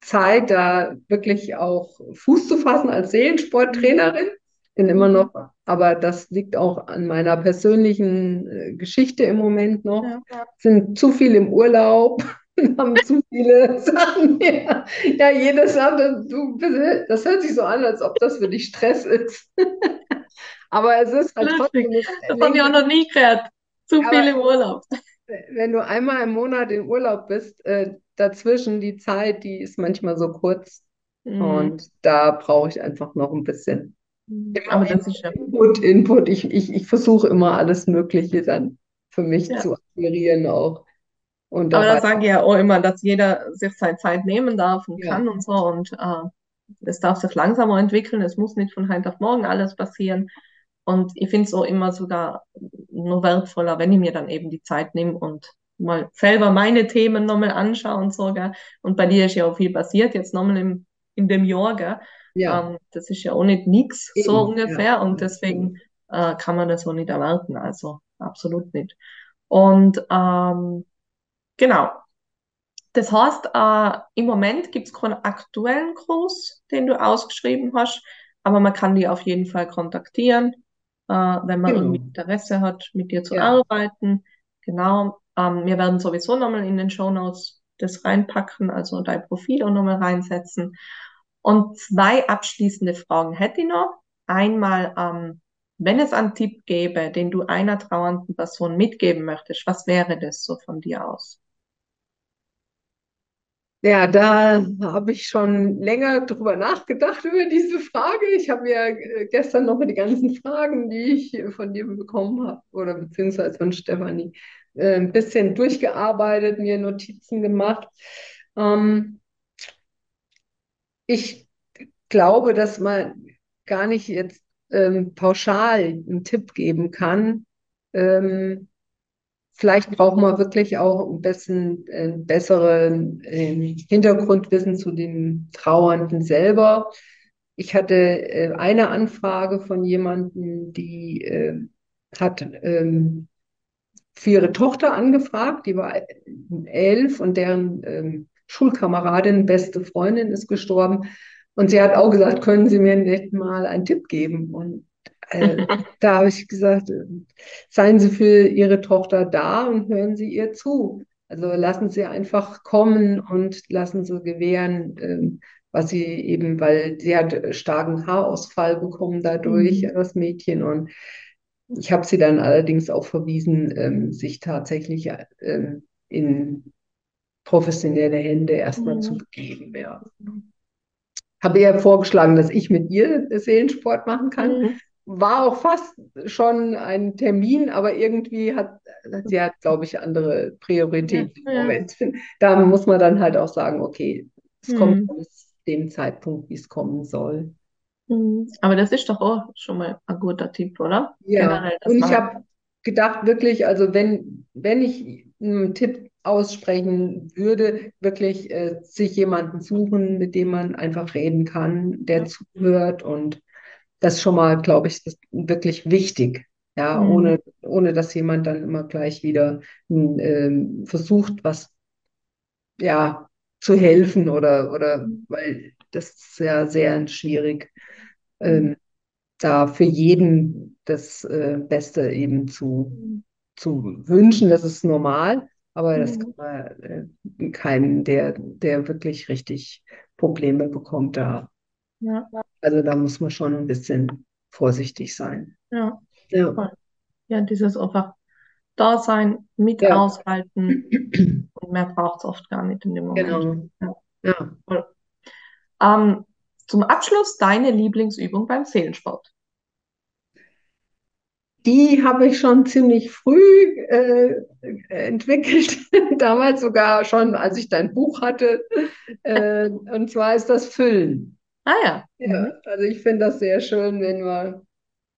Zeit, da wirklich auch Fuß zu fassen als Seelensporttrainerin. Bin immer noch, aber das liegt auch an meiner persönlichen äh, Geschichte im Moment noch. Ja. Sind zu viel im Urlaub, haben zu viele Sachen. Ja, ja jeder sagt, du, das hört sich so an, als ob das für dich Stress ist. aber es ist halt trotzdem. Das habe ich auch noch nie gehört. Zu viel im Urlaub. Wenn du einmal im Monat im Urlaub bist, äh, dazwischen die Zeit, die ist manchmal so kurz. Mhm. Und da brauche ich einfach noch ein bisschen. Mhm. Aber das ist ja Input, Input. Ich, ich, ich versuche immer alles Mögliche dann für mich ja. zu akquirieren auch. Und Aber da sage ich ja auch immer, dass jeder sich seine Zeit nehmen darf und ja. kann und so. Und äh, es darf sich langsamer entwickeln. Es muss nicht von heute auf morgen alles passieren. Und ich finde es auch immer sogar nur wertvoller, wenn ich mir dann eben die Zeit nehme und mal selber meine Themen nochmal anschaue und so. Gell? Und bei dir ist ja auch viel passiert, jetzt nochmal im, in dem Jahr. Gell? Ja. Ähm, das ist ja auch nicht nichts, so ungefähr. Ja. Und deswegen äh, kann man das auch nicht erwarten. Also absolut nicht. Und ähm, genau. Das heißt, äh, im Moment gibt es keinen aktuellen Kurs, den du ausgeschrieben hast, aber man kann die auf jeden Fall kontaktieren, äh, wenn man genau. Interesse hat, mit dir zu ja. arbeiten. Genau. Ähm, wir werden sowieso nochmal in den Show Notes das reinpacken, also dein Profil auch nochmal reinsetzen. Und zwei abschließende Fragen hätte ich noch. Einmal, ähm, wenn es einen Tipp gäbe, den du einer trauernden Person mitgeben möchtest, was wäre das so von dir aus? Ja, da habe ich schon länger drüber nachgedacht über diese Frage. Ich habe mir äh, gestern noch die ganzen Fragen, die ich von dir bekommen habe, oder beziehungsweise von Stefanie, äh, ein bisschen durchgearbeitet, mir Notizen gemacht. Ähm, ich glaube, dass man gar nicht jetzt ähm, pauschal einen Tipp geben kann. Ähm, vielleicht braucht man wirklich auch ein bisschen äh, besseren äh, Hintergrundwissen zu den Trauernden selber. Ich hatte äh, eine Anfrage von jemandem, die äh, hat ähm, für ihre Tochter angefragt, die war elf und deren ähm, Schulkameradin, beste Freundin ist gestorben. Und sie hat auch gesagt, können Sie mir nicht mal einen Tipp geben? Und äh, da habe ich gesagt, seien Sie für Ihre Tochter da und hören Sie ihr zu. Also lassen Sie einfach kommen und lassen Sie gewähren, äh, was sie eben, weil sie hat starken Haarausfall bekommen dadurch, mhm. das Mädchen. Und ich habe sie dann allerdings auch verwiesen, ähm, sich tatsächlich ähm, in professionelle Hände erstmal mhm. zu begeben. Ja. Habe ihr vorgeschlagen, dass ich mit ihr Seelensport machen kann. Mhm. War auch fast schon ein Termin, aber irgendwie hat sie hat, glaube ich, andere Prioritäten ja, im Moment. Da muss man dann halt auch sagen, okay, es mhm. kommt aus dem Zeitpunkt, wie es kommen soll. Mhm. Aber das ist doch auch schon mal ein guter Tipp, oder? Ja, und ich habe gedacht, wirklich, also wenn, wenn ich einen Tipp aussprechen würde, wirklich äh, sich jemanden suchen, mit dem man einfach reden kann, der zuhört und das schon mal, glaube ich, ist wirklich wichtig. Ja, mhm. ohne, ohne dass jemand dann immer gleich wieder äh, versucht, was ja zu helfen oder, oder weil das ist ja sehr schwierig, ähm, da für jeden das äh, Beste eben zu, mhm. zu wünschen. Das ist normal. Aber das kann man äh, keinen, der, der wirklich richtig Probleme bekommt, da. Ja. Also da muss man schon ein bisschen vorsichtig sein. Ja. Ja, ja dieses einfach da sein, mit ja. aushalten und mehr braucht es oft gar nicht in dem Moment. Genau. Ja. ja. Ähm, zum Abschluss deine Lieblingsübung beim Seelensport die habe ich schon ziemlich früh äh, entwickelt, damals sogar schon, als ich dein Buch hatte. Äh, und zwar ist das Füllen. Ah ja. ja mhm. also ich finde das sehr schön, wenn man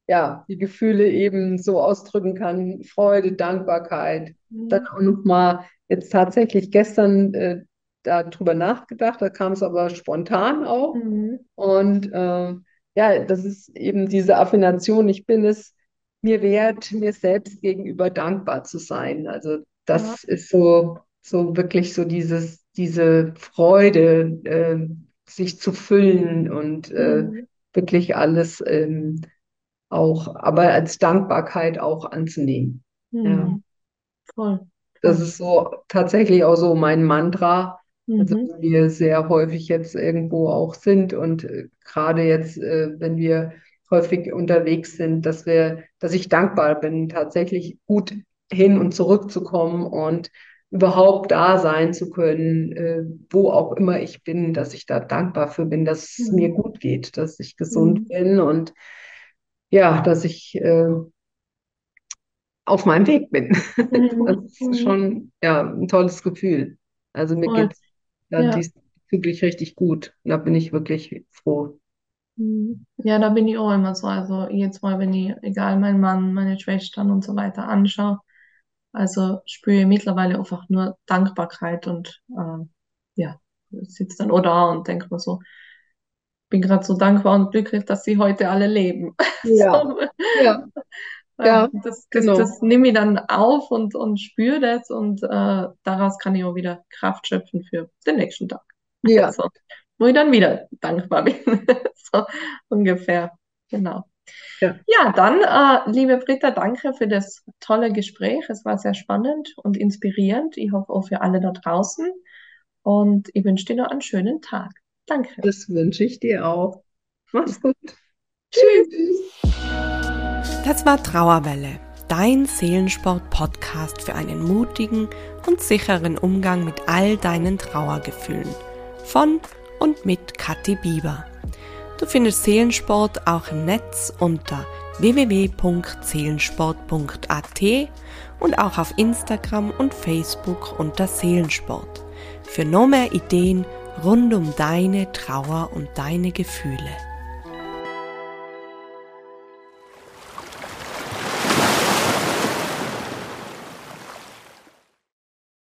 ja die Gefühle eben so ausdrücken kann, Freude, Dankbarkeit. Mhm. Dann auch noch mal jetzt tatsächlich gestern äh, darüber nachgedacht, da kam es aber spontan auch. Mhm. Und äh, ja, das ist eben diese Affination. Ich bin es mir wert, mir selbst gegenüber dankbar zu sein. Also das ja. ist so, so wirklich so dieses, diese Freude, äh, sich zu füllen und äh, mhm. wirklich alles ähm, auch, aber als Dankbarkeit auch anzunehmen. Mhm. Ja. Voll. Das ist so tatsächlich auch so mein Mantra. Also mhm. wir sehr häufig jetzt irgendwo auch sind und äh, gerade jetzt, äh, wenn wir häufig unterwegs sind, dass wir, dass ich dankbar bin, tatsächlich gut hin und zurück zu kommen und überhaupt da sein zu können, äh, wo auch immer ich bin, dass ich da dankbar für bin, dass es mir mhm. gut geht, dass ich gesund mhm. bin und ja, dass ich äh, auf meinem Weg bin. Mhm. Das ist mhm. schon ja, ein tolles Gefühl. Also mir geht es ja. diesbezüglich richtig gut. Da bin ich wirklich froh. Mhm. Ja, da bin ich auch immer so. Also jetzt mal, wenn ich, egal, mein Mann, meine Schwestern und so weiter anschaue, also spüre ich mittlerweile einfach nur Dankbarkeit und äh, ja, sitze dann auch da und denke mir so, bin gerade so dankbar und glücklich, dass sie heute alle leben. Ja, so, ja. Ja, das, das, genau. das nehme ich dann auf und, und spüre das und äh, daraus kann ich auch wieder Kraft schöpfen für den nächsten Tag. Ja. Also, wo ich dann wieder dankbar bin. so ungefähr. Genau. Ja, ja dann, äh, liebe Britta, danke für das tolle Gespräch. Es war sehr spannend und inspirierend. Ich hoffe auch für alle da draußen. Und ich wünsche dir noch einen schönen Tag. Danke. Das wünsche ich dir auch. Mach's gut. Tschüss. Das war Trauerwelle, dein Seelensport-Podcast für einen mutigen und sicheren Umgang mit all deinen Trauergefühlen. Von und mit Kathi Bieber. Du findest Seelensport auch im Netz unter www.seelensport.at und auch auf Instagram und Facebook unter Seelensport. Für noch mehr Ideen rund um deine Trauer und deine Gefühle.